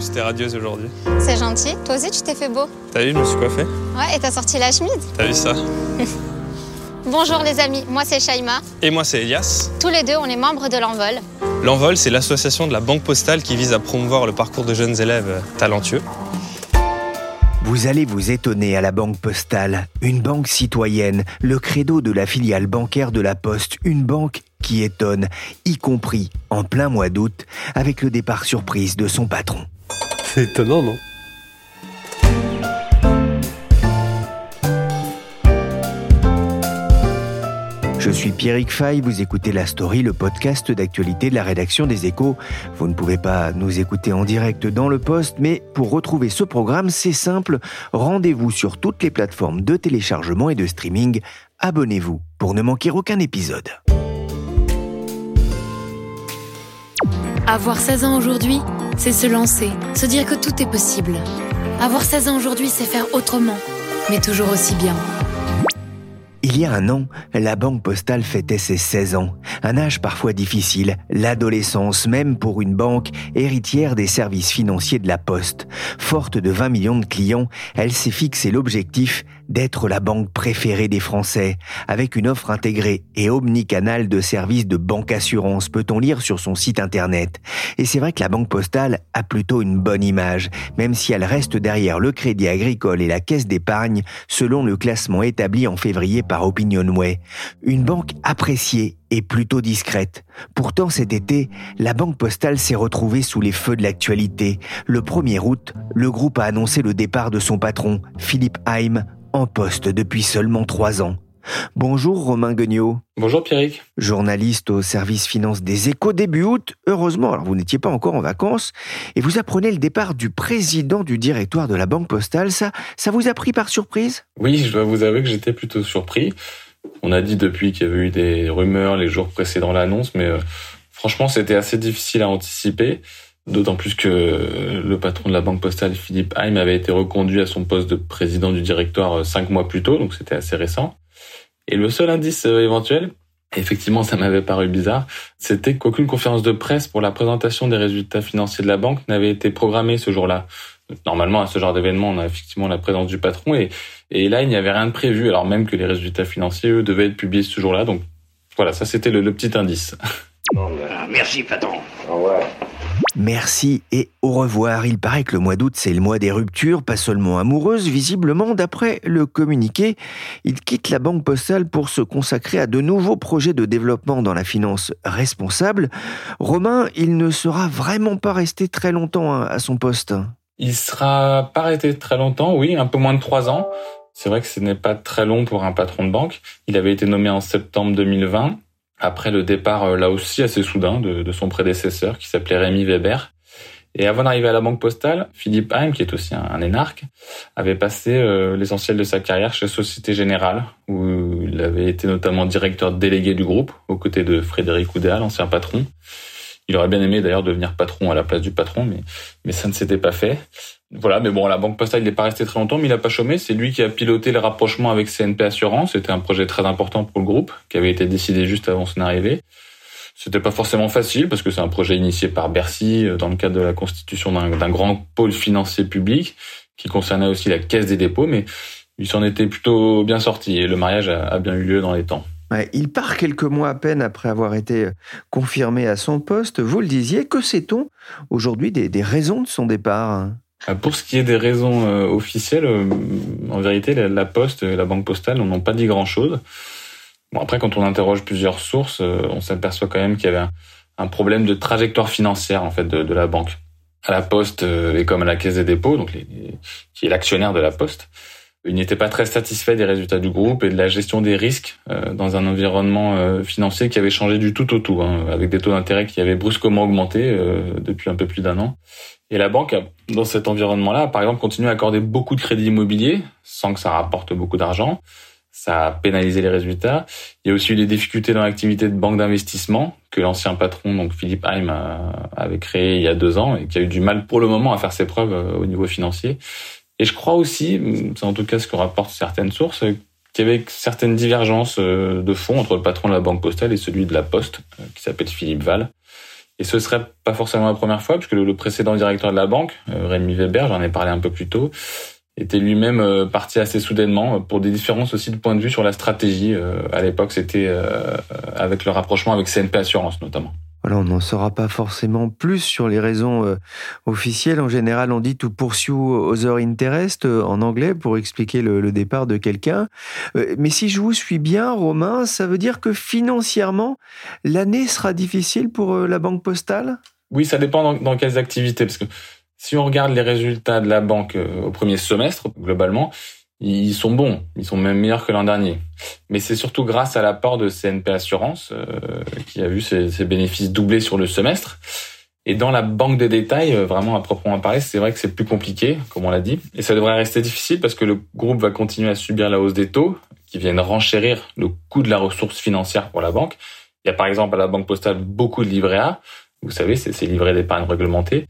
plus c'était radieuse aujourd'hui. C'est gentil. Toi aussi, tu t'es fait beau. T'as vu, je me suis coiffé Ouais, et t'as sorti la chemise. T'as vu ça Bonjour les amis, moi c'est Shaima. Et moi c'est Elias. Tous les deux, on est membres de l'Envol. L'Envol, c'est l'association de la Banque Postale qui vise à promouvoir le parcours de jeunes élèves talentueux. Vous allez vous étonner à la Banque Postale, une banque citoyenne, le credo de la filiale bancaire de la Poste, une banque qui étonne, y compris en plein mois d'août, avec le départ surprise de son patron. C'est étonnant, non? Je suis Pierrick Fay, vous écoutez La Story, le podcast d'actualité de la rédaction des Échos. Vous ne pouvez pas nous écouter en direct dans le poste, mais pour retrouver ce programme, c'est simple, rendez-vous sur toutes les plateformes de téléchargement et de streaming. Abonnez-vous pour ne manquer aucun épisode. Avoir 16 ans aujourd'hui, c'est se lancer, se dire que tout est possible. Avoir 16 ans aujourd'hui, c'est faire autrement, mais toujours aussi bien. Il y a un an, la Banque Postale fêtait ses 16 ans, un âge parfois difficile, l'adolescence même pour une banque héritière des services financiers de la Poste. Forte de 20 millions de clients, elle s'est fixé l'objectif d'être la banque préférée des Français, avec une offre intégrée et omnicanale de services de banque assurance, peut-on lire sur son site internet. Et c'est vrai que la Banque Postale a plutôt une bonne image, même si elle reste derrière le Crédit Agricole et la Caisse d'épargne, selon le classement établi en février par Opinionway. Une banque appréciée et plutôt discrète. Pourtant, cet été, la Banque Postale s'est retrouvée sous les feux de l'actualité. Le 1er août, le groupe a annoncé le départ de son patron, Philippe Haim, en poste depuis seulement trois ans. Bonjour Romain Guignot. Bonjour Pierrick. Journaliste au service finance des échos début août. Heureusement, alors vous n'étiez pas encore en vacances et vous apprenez le départ du président du directoire de la Banque Postale. Ça, ça vous a pris par surprise? Oui, je dois vous avouer que j'étais plutôt surpris. On a dit depuis qu'il y avait eu des rumeurs les jours précédant l'annonce, mais euh, franchement, c'était assez difficile à anticiper. D'autant plus que le patron de la banque postale, Philippe Haim, avait été reconduit à son poste de président du directoire euh, cinq mois plus tôt, donc c'était assez récent. Et le seul indice euh, éventuel, effectivement ça m'avait paru bizarre, c'était qu'aucune conférence de presse pour la présentation des résultats financiers de la banque n'avait été programmée ce jour-là. Normalement, à ce genre d'événement, on a effectivement la présence du patron et, là, il n'y avait rien de prévu, alors même que les résultats financiers, eux, devaient être publiés ce jour-là. Donc voilà, ça c'était le, petit indice. Merci patron. Au revoir. Merci et au revoir. Il paraît que le mois d'août, c'est le mois des ruptures, pas seulement amoureuses, visiblement, d'après le communiqué. Il quitte la Banque Postale pour se consacrer à de nouveaux projets de développement dans la finance responsable. Romain, il ne sera vraiment pas resté très longtemps à son poste. Il sera pas resté très longtemps, oui, un peu moins de trois ans. C'est vrai que ce n'est pas très long pour un patron de banque. Il avait été nommé en septembre 2020 après le départ euh, là aussi assez soudain de, de son prédécesseur qui s'appelait Rémi Weber. Et avant d'arriver à la Banque Postale, Philippe Haim, qui est aussi un, un énarque, avait passé euh, l'essentiel de sa carrière chez Société Générale, où il avait été notamment directeur délégué du groupe, aux côtés de Frédéric Oudéa, l'ancien patron. Il aurait bien aimé d'ailleurs devenir patron à la place du patron, mais, mais ça ne s'était pas fait. Voilà, mais bon, la Banque Postale, il n'est pas resté très longtemps, mais il n'a pas chômé. C'est lui qui a piloté le rapprochement avec CNP Assurance. C'était un projet très important pour le groupe, qui avait été décidé juste avant son arrivée. C'était pas forcément facile parce que c'est un projet initié par Bercy dans le cadre de la constitution d'un grand pôle financier public qui concernait aussi la caisse des dépôts, mais il s'en était plutôt bien sorti et le mariage a, a bien eu lieu dans les temps. Il part quelques mois à peine après avoir été confirmé à son poste. Vous le disiez, que sait-on aujourd'hui des, des, raisons de son départ Pour ce qui est des raisons euh, officielles, euh, en vérité, la, Poste et la Banque Postale n'ont pas dit grand-chose. Bon, après, quand on interroge plusieurs sources, euh, on s'aperçoit quand même qu'il y avait un, problème de trajectoire financière en fait de, la banque. À la Poste et comme à la Caisse des dépôts, donc qui est l'actionnaire de la Poste, il n'était pas très satisfait des résultats du groupe et de la gestion des risques euh, dans un environnement euh, financier qui avait changé du tout au tout, hein, avec des taux d'intérêt qui avaient brusquement augmenté euh, depuis un peu plus d'un an. Et la banque, dans cet environnement-là, par exemple, continue à accorder beaucoup de crédits immobiliers sans que ça rapporte beaucoup d'argent. Ça a pénalisé les résultats. Il y a aussi eu des difficultés dans l'activité de banque d'investissement que l'ancien patron, donc Philippe Haim, avait créé il y a deux ans et qui a eu du mal pour le moment à faire ses preuves au niveau financier. Et je crois aussi, c'est en tout cas ce que rapportent certaines sources, qu'il y avait certaines divergences de fond entre le patron de la Banque Postale et celui de la Poste, qui s'appelle Philippe Val. Et ce serait pas forcément la première fois, puisque le, précédent directeur de la banque, Rémi Weber, j'en ai parlé un peu plus tôt, était lui-même parti assez soudainement pour des différences aussi de point de vue sur la stratégie. À l'époque, c'était avec le rapprochement avec CNP Assurance notamment. Voilà, on n'en saura pas forcément plus sur les raisons euh, officielles. En général, on dit to pursue other interest euh, en anglais pour expliquer le, départ de quelqu'un. Euh, mais si je vous suis bien, Romain, ça veut dire que financièrement, l'année sera difficile pour la Banque Postale? Oui, ça dépend dans, dans, quelles activités. Parce que si on regarde les résultats de la banque au premier semestre, globalement, ils sont bons, ils sont même meilleurs que l'an dernier. Mais c'est surtout grâce à l'apport de CNP Assurance euh, qui a vu ses, bénéfices doubler sur le semestre. Et dans la banque de détail, euh, vraiment à proprement parler, c'est vrai que c'est plus compliqué, comme on l'a dit. Et ça devrait rester difficile parce que le groupe va continuer à subir la hausse des taux qui viennent renchérir le coût de la ressource financière pour la banque. Il y a par exemple à la Banque Postale beaucoup de livrets A. Vous savez, c'est ces livrets d'épargne réglementés.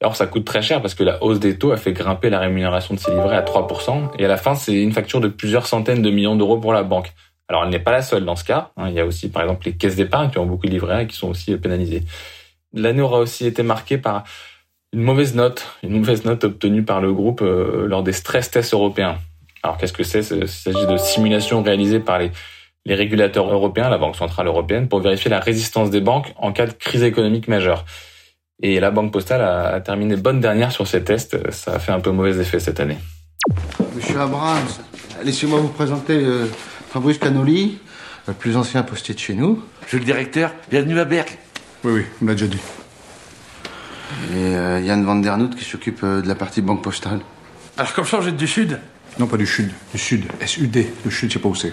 Alors ça coûte très cher parce que la hausse des taux a fait grimper la rémunération de ces livrets à 3%. Et à la fin, c'est une facture de plusieurs centaines de millions d'euros pour la banque. Alors elle n'est pas la seule dans ce cas. Hein. Il y a aussi par exemple les caisses d'épargne qui ont beaucoup de livrets et qui sont aussi pénalisées. L'année aura aussi été marquée par une mauvaise note, une mauvaise note obtenue par le groupe euh, lors des stress tests européens. Alors qu'est-ce que c'est Il s'agit de simulations réalisées par les, les régulateurs européens, la Banque centrale européenne, pour vérifier la résistance des banques en cas de crise économique majeure. Et la Banque Postale a, terminé bonne dernière sur ces tests. Ça a fait un peu mauvais effet cette année. Monsieur Abrams, laissez-moi vous présenter euh, Fabrice Canoli, le plus ancien postier de chez nous. Monsieur le directeur, bienvenue à Berck. Oui, oui, on l'a déjà dit. Et euh, Yann Van Der Noot qui s'occupe euh, de la partie Banque Postale. Alors comme ça, vous êtes du Sud? Non, pas du Sud. Du Sud. S-U-D. Le Sud, je sais pas où c'est.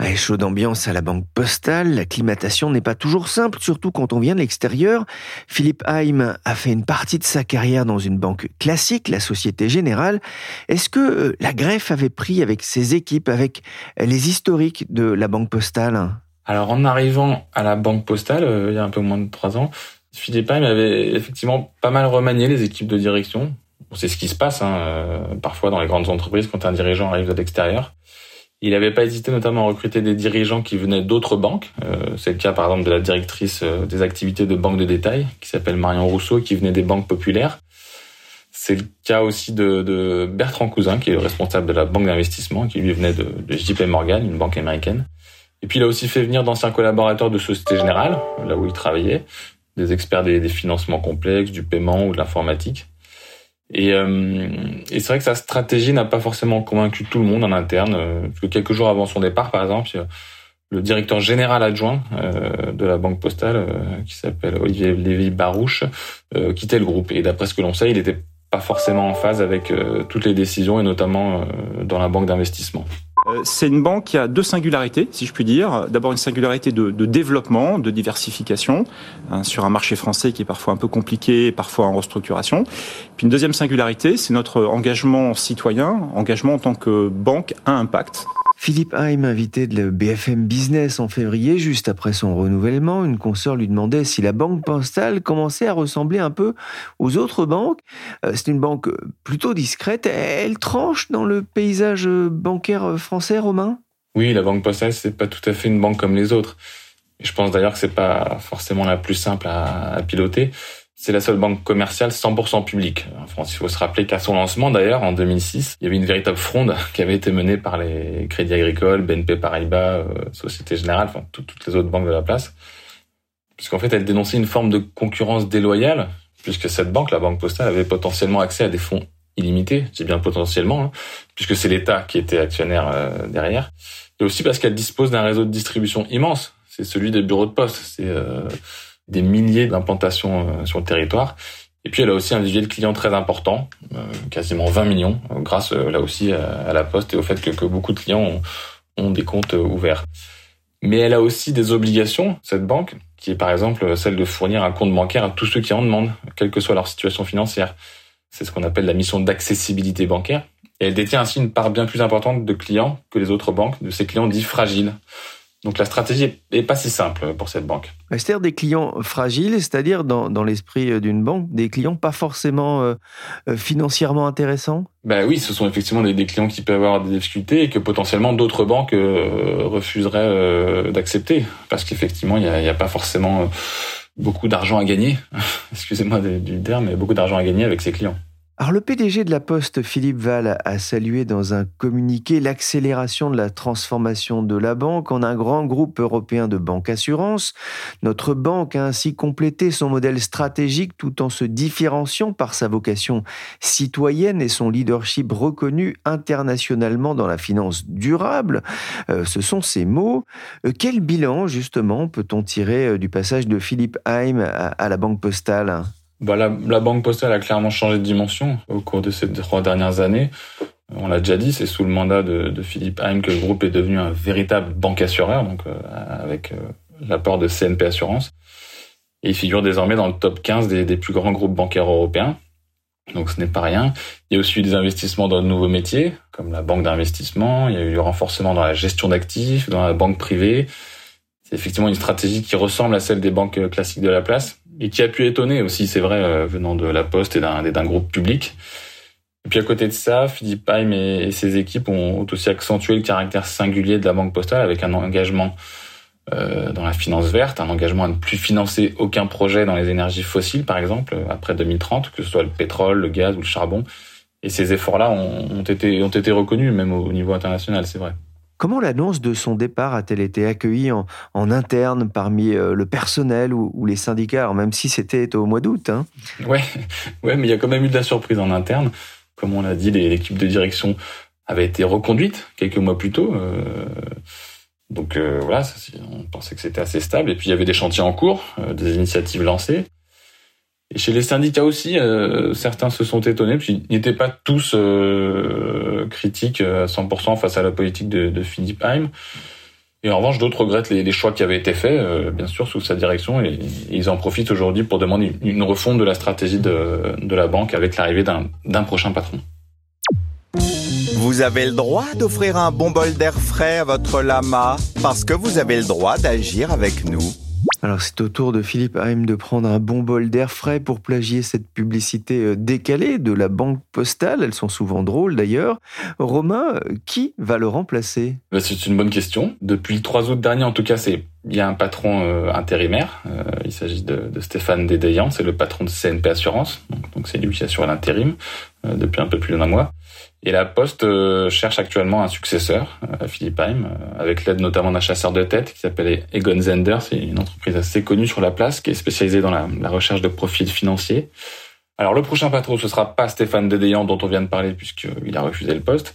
Ouais, chaud d'ambiance à la banque postale, l'acclimatation n'est pas toujours simple, surtout quand on vient de l'extérieur. Philippe Haim a fait une partie de sa carrière dans une banque classique, la Société Générale. Est-ce que euh, la greffe avait pris avec ses équipes, avec les historiques de la banque postale? Alors en arrivant à la banque postale, euh, il y a un peu moins de trois ans, Philippe Haim avait effectivement pas mal remanié les équipes de direction. C'est ce qui se passe hein, euh, parfois dans les grandes entreprises quand un dirigeant arrive de l'extérieur. Il n'avait pas hésité notamment à recruter des dirigeants qui venaient d'autres banques. Euh, c'est le cas par exemple de la directrice euh, des activités de banque de détail, qui s'appelle Marion Rousseau, qui venait des banques populaires. C'est le cas aussi de, Bertrand Cousin, qui est le responsable de la banque d'investissement, qui lui venait de, de JP Morgan, une banque américaine. Et puis il a aussi fait venir d'anciens collaborateurs de Société Générale, là où il travaillait, des experts des financements complexes, du paiement ou de l'informatique. Et, euh, et c'est vrai que sa stratégie n'a pas forcément convaincu tout le monde en interne. Euh, parce que quelques jours avant son départ, par exemple, le directeur général adjoint euh, de la Banque Postale, euh, qui s'appelle Olivier Lévy-Barouche, quittait le groupe. Et d'après ce que l'on sait, il n'était pas forcément en phase avec toutes les décisions, et notamment dans la banque d'investissement. Euh, c'est une banque qui a deux singularités, si je puis dire. D'abord une singularité de, développement, de diversification, hein, sur un marché français qui est parfois un peu compliqué, parfois en restructuration. Puis une deuxième singularité, c'est notre engagement citoyen, engagement en tant que banque à impact. Philippe Haim, invité de BFM Business en février, juste après son renouvellement, une consoeur lui demandait si la banque postale commençait à ressembler un peu aux autres banques. Euh, c'est une banque plutôt discrète. Elle tranche dans le paysage bancaire français, Romain? Oui, la banque postale, c'est pas tout à fait une banque comme les autres. Je pense d'ailleurs que c'est pas forcément la plus simple à piloter. C'est la seule banque commerciale 100% publique en France. Il faut se rappeler qu'à son lancement, d'ailleurs, en 2006, il y avait une véritable fronde qui avait été menée par les Crédits Agricoles, BNP Paribas, euh, Société Générale, enfin toutes les autres banques de la place. Puisqu'en fait, elle dénonçait une forme de concurrence déloyale, puisque cette banque, la Banque Postale, avait potentiellement accès à des fonds illimités, c'est bien potentiellement, hein, puisque c'est l'État qui était actionnaire euh, derrière, et aussi parce qu'elle dispose d'un réseau de distribution immense. C'est celui des bureaux de poste. C'est euh, des milliers d'implantations euh, sur le territoire. Et puis elle a aussi un vivier de clients très important, euh, quasiment 20 millions, euh, grâce là aussi à la Poste et au fait que, beaucoup de clients ont, des comptes ouverts. Mais elle a aussi des obligations, cette banque, qui est par exemple celle de fournir un compte bancaire à tous ceux qui en demandent, quelle que soit leur situation financière. C'est ce qu'on appelle la mission d'accessibilité bancaire. Et elle détient ainsi une part bien plus importante de clients que les autres banques, de ces clients dits fragiles, donc la stratégie est pas si simple pour cette banque. C'est-à-dire des clients fragiles, c'est-à-dire dans, dans l'esprit d'une banque, des clients pas forcément euh, euh, financièrement intéressants? Ben oui, ce sont effectivement des, clients qui peuvent avoir des difficultés et que potentiellement d'autres banques euh, refuseraient d'accepter parce qu'effectivement il n'y a, a, pas forcément beaucoup d'argent à gagner, excusez-moi du terme, mais beaucoup d'argent à gagner avec ses clients. Alors le PDG de la Poste, Philippe Val, a salué dans un communiqué l'accélération de la transformation de la banque en un grand groupe européen de banque assurance. Notre banque a ainsi complété son modèle stratégique tout en se différenciant par sa vocation citoyenne et son leadership reconnu internationalement dans la finance durable. Euh, ce sont ces mots. Euh, quel bilan justement peut-on tirer euh, du passage de Philippe Haim à la Banque Postale? Bah, la, Banque Postale a clairement changé de dimension au cours de ces trois dernières années. On l'a déjà dit, c'est sous le mandat de, Philippe Haim que le groupe est devenu un véritable banque assureur, donc euh, avec euh, l'apport de CNP Assurance. Il figure désormais dans le top 15 des, des plus grands groupes bancaires européens. Donc ce n'est pas rien. Il y a aussi eu des investissements dans de nouveaux métiers, comme la banque d'investissement. Il y a eu du renforcement dans la gestion d'actifs, dans la banque privée. C'est effectivement une stratégie qui ressemble à celle des banques classiques de la place et qui a pu étonner aussi, c'est vrai, euh, venant de la Poste et d'un groupe public. Et puis à côté de ça, Philippe Haim et, ses équipes ont aussi accentué le caractère singulier de la Banque Postale avec un engagement euh, dans la finance verte, un engagement à ne plus financer aucun projet dans les énergies fossiles, par exemple, après 2030, que ce soit le pétrole, le gaz ou le charbon. Et ces efforts-là ont, été, ont été reconnus, même au niveau international, c'est vrai. Comment l'annonce de son départ a-t-elle été accueillie en, interne parmi euh, le personnel ou, les syndicats, même si c'était au mois d'août hein ouais, ouais, mais il y a quand même eu de la surprise en interne. Comme on l'a dit, l'équipe de direction avait été reconduite quelques mois plus tôt. Euh, donc euh, voilà, on pensait que c'était assez stable. Et puis il y avait des chantiers en cours, des initiatives lancées. Et chez les syndicats aussi, euh, certains se sont étonnés, puis ils n'étaient pas tous euh, critiques à 100% face à la politique de, de Philippe Haim. Et en revanche, d'autres regrettent les, choix qui avaient été faits, euh, bien sûr, sous sa direction, et, ils en profitent aujourd'hui pour demander une refonte de la stratégie de la banque avec l'arrivée d'un prochain patron. Vous avez le droit d'offrir un bon bol d'air frais à votre lama parce que vous avez le droit d'agir avec nous. Alors c'est au tour de Philippe Haim de prendre un bon bol d'air frais pour plagier cette publicité euh, décalée de la banque postale. Elles sont souvent drôles d'ailleurs. Romain, qui va le remplacer? Bah, C'est une bonne question. Depuis le 3 août dernier, en tout cas, il y a un patron euh, intérimaire. Euh, il s'agit de, Stéphane Dédéian, c'est le patron de CNP Assurance. Donc c'est lui qui assure l'intérim depuis un peu plus d'un mois. Et la Poste euh, cherche actuellement un successeur à euh, Philippe Haim, euh, avec l'aide notamment d'un chasseur de tête qui s'appelle Egon Zender. C'est une entreprise assez connue sur la place qui est spécialisée dans la, recherche de profils financiers. Alors le prochain patron, ce sera pas Stéphane Dédéant dont on vient de parler puisqu'il a refusé le poste.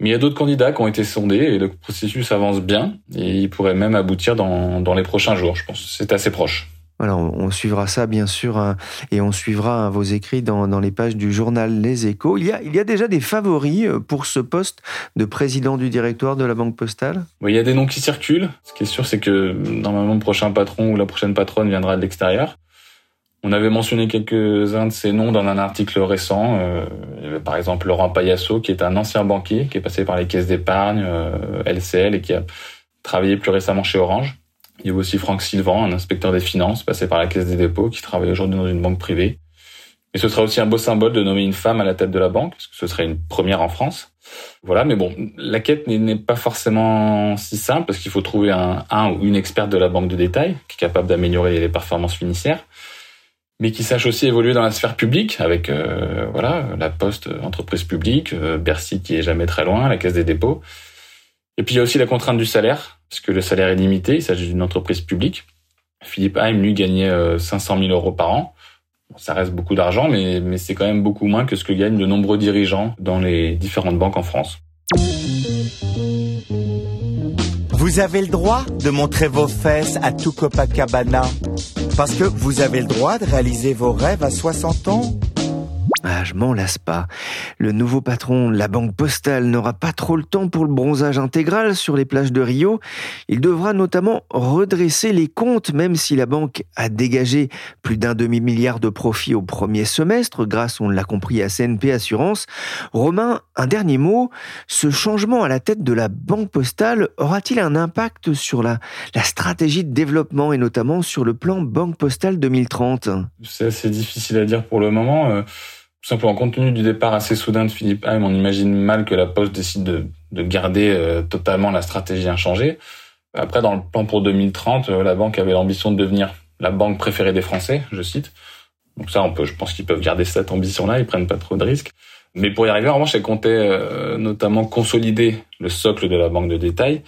Mais il y a d'autres candidats qui ont été sondés et le processus avance bien et il pourrait même aboutir dans, dans les prochains jours. Je pense c'est assez proche. Voilà, on, suivra ça bien sûr hein, et on suivra hein, vos écrits dans, les pages du journal Les Échos. Il y, a, déjà des favoris euh, pour ce poste de président du directoire de la Banque Postale? Il y a des noms qui circulent. Ce qui est sûr, c'est que normalement le prochain patron ou la prochaine patronne viendra de l'extérieur. On avait mentionné quelques-uns de ces noms dans un article récent. Euh, il y avait par exemple Laurent Payasso, qui est un ancien banquier, qui est passé par les caisses d'épargne, euh, LCL, et qui a travaillé plus récemment chez Orange. Il y a aussi Franck Sylvain, un inspecteur des finances passé par la Caisse des dépôts, qui travaille aujourd'hui dans une banque privée. Et ce sera aussi un beau symbole de nommer une femme à la tête de la banque, parce que ce serait une première en France. Voilà, mais bon, la quête n'est pas forcément si simple, parce qu'il faut trouver un, un ou une experte de la banque de détail, qui est capable d'améliorer les performances financières, mais qui sache aussi évoluer dans la sphère publique, avec euh, voilà la Poste, entreprise publique, euh, Bercy qui est jamais très loin, la Caisse des dépôts. Et puis il y a aussi la contrainte du salaire, parce que le salaire est limité, il s'agit d'une entreprise publique. Philippe Haim, lui, gagnait 500 euh, 000 euros par an. ça reste beaucoup d'argent, mais, mais c'est quand même beaucoup moins que ce que gagnent de nombreux dirigeants dans les différentes banques en France. Vous avez le droit de montrer vos fesses à tout Copacabana parce que vous avez le droit de réaliser vos rêves à 60 ans ah, je m'en lasse pas. Le nouveau patron de la banque postale n'aura pas trop le temps pour le bronzage intégral sur les plages de Rio. Il devra notamment redresser les comptes, même si la banque a dégagé plus d'un demi-milliard de profits au premier semestre, grâce, on l'a compris, à CNP Assurance. Romain, un dernier mot. Ce changement à la tête de la banque postale aura-t-il un impact sur la, stratégie de développement et notamment sur le plan Banque Postale 2030 C'est assez difficile à dire pour le moment. Euh, tout simplement, compte tenu du départ assez soudain de Philippe Haim, on imagine mal que la Poste décide de, de garder euh, totalement la stratégie inchangée. Après, dans le plan pour 2030, euh, la banque avait l'ambition de devenir la banque préférée des Français, je cite. Donc ça, on peut, je pense qu'ils peuvent garder cette ambition-là, ils prennent pas trop de risques. Mais pour y arriver, en revanche, elle comptait euh, notamment consolider le socle de la banque de détail,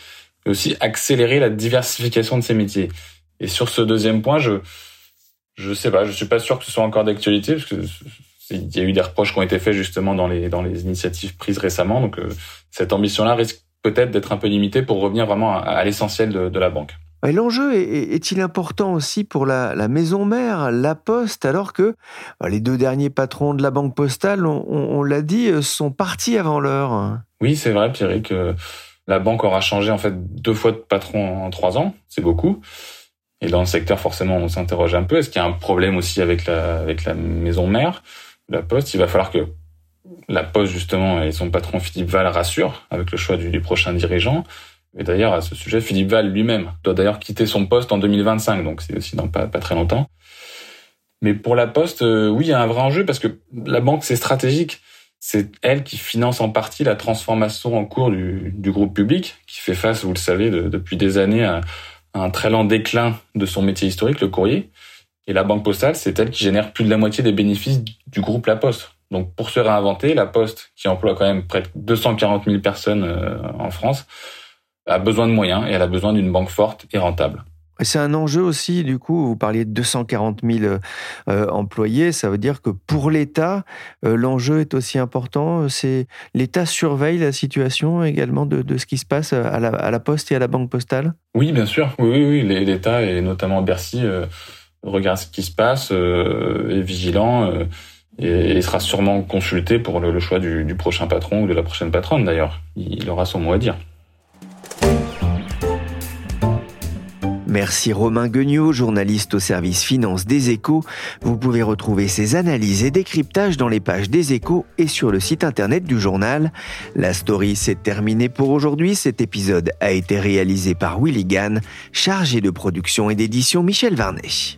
mais aussi accélérer la diversification de ses métiers. Et sur ce deuxième point, je je sais pas, je suis pas sûr que ce soit encore d'actualité parce que il y a eu des reproches qui ont été faits justement dans les dans les initiatives prises récemment. Donc euh, cette ambition-là risque peut-être d'être un peu limitée pour revenir vraiment à, à l'essentiel de, de la banque. L'enjeu est-il important aussi pour la, la, maison mère, la Poste, alors que bah, les deux derniers patrons de la Banque Postale, on, on, l'a dit, euh, sont partis avant l'heure? Oui, c'est vrai, Pierrick. La banque aura changé en fait deux fois de patron en trois ans. C'est beaucoup. Et dans le secteur, forcément, on s'interroge un peu. Est-ce qu'il y a un problème aussi avec la, avec la maison mère, la Poste Il va falloir que la Poste, justement, et son patron Philippe Val rassurent avec le choix du, prochain dirigeant. Et d'ailleurs, à ce sujet, Philippe Val lui-même doit d'ailleurs quitter son poste en 2025, donc c'est aussi dans pas, très longtemps. Mais pour la Poste, euh, oui, il y a un vrai enjeu parce que la banque, c'est stratégique. C'est elle qui finance en partie la transformation en cours du, groupe public, qui fait face, vous le savez, de, depuis des années à, à, un très lent déclin de son métier historique, le courrier. Et la banque postale, c'est elle qui génère plus de la moitié des bénéfices du groupe La Poste. Donc pour se réinventer, La Poste, qui emploie quand même près de 240 000 personnes euh, en France, a besoin de moyens et elle a besoin d'une banque forte et rentable. C'est un enjeu aussi, du coup, vous parliez de 240 000 euh, employés, ça veut dire que pour l'État, euh, l'enjeu est aussi important. C'est L'État surveille la situation également de, de, ce qui se passe à la, à la, Poste et à la Banque Postale? Oui, bien sûr. Oui, oui, oui. l'État et notamment Bercy euh, regarde ce qui se passe, euh, est vigilant euh, et, sera sûrement consulté pour le, choix du, du prochain patron ou de la prochaine patronne d'ailleurs. Il aura son mot à dire. Merci Romain Guignot, journaliste au service finance des échos. Vous pouvez retrouver ses analyses et décryptages dans les pages des échos et sur le site internet du journal. La story s'est terminée pour aujourd'hui. Cet épisode a été réalisé par Willy Gann, chargé de production et d'édition Michel Varnet.